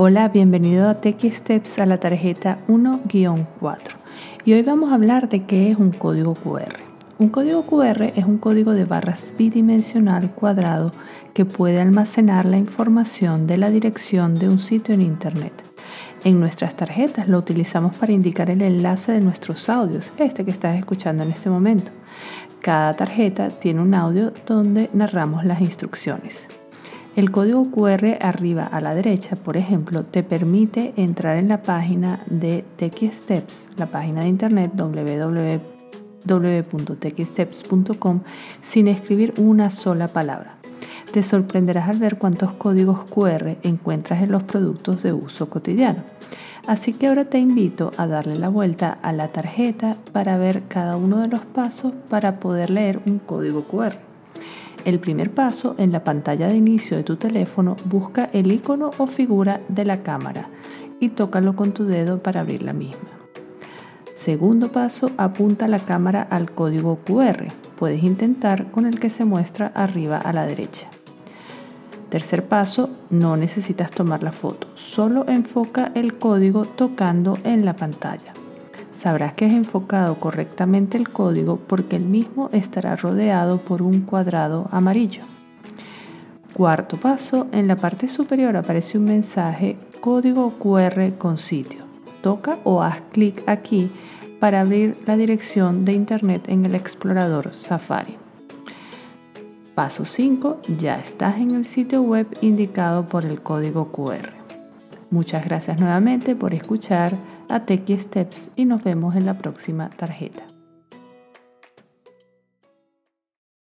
Hola, bienvenido a Tech Steps a la tarjeta 1-4 y hoy vamos a hablar de qué es un código QR. Un código QR es un código de barras bidimensional cuadrado que puede almacenar la información de la dirección de un sitio en Internet. En nuestras tarjetas lo utilizamos para indicar el enlace de nuestros audios, este que estás escuchando en este momento. Cada tarjeta tiene un audio donde narramos las instrucciones. El código QR arriba a la derecha, por ejemplo, te permite entrar en la página de TechSteps, la página de internet www.techsteps.com sin escribir una sola palabra. Te sorprenderás al ver cuántos códigos QR encuentras en los productos de uso cotidiano. Así que ahora te invito a darle la vuelta a la tarjeta para ver cada uno de los pasos para poder leer un código QR. El primer paso, en la pantalla de inicio de tu teléfono, busca el icono o figura de la cámara y tócalo con tu dedo para abrir la misma. Segundo paso, apunta la cámara al código QR. Puedes intentar con el que se muestra arriba a la derecha. Tercer paso, no necesitas tomar la foto, solo enfoca el código tocando en la pantalla. Sabrás que has enfocado correctamente el código porque el mismo estará rodeado por un cuadrado amarillo. Cuarto paso, en la parte superior aparece un mensaje código QR con sitio. Toca o haz clic aquí para abrir la dirección de internet en el explorador Safari. Paso 5. Ya estás en el sitio web indicado por el código QR. Muchas gracias nuevamente por escuchar a Steps y nos vemos en la próxima tarjeta.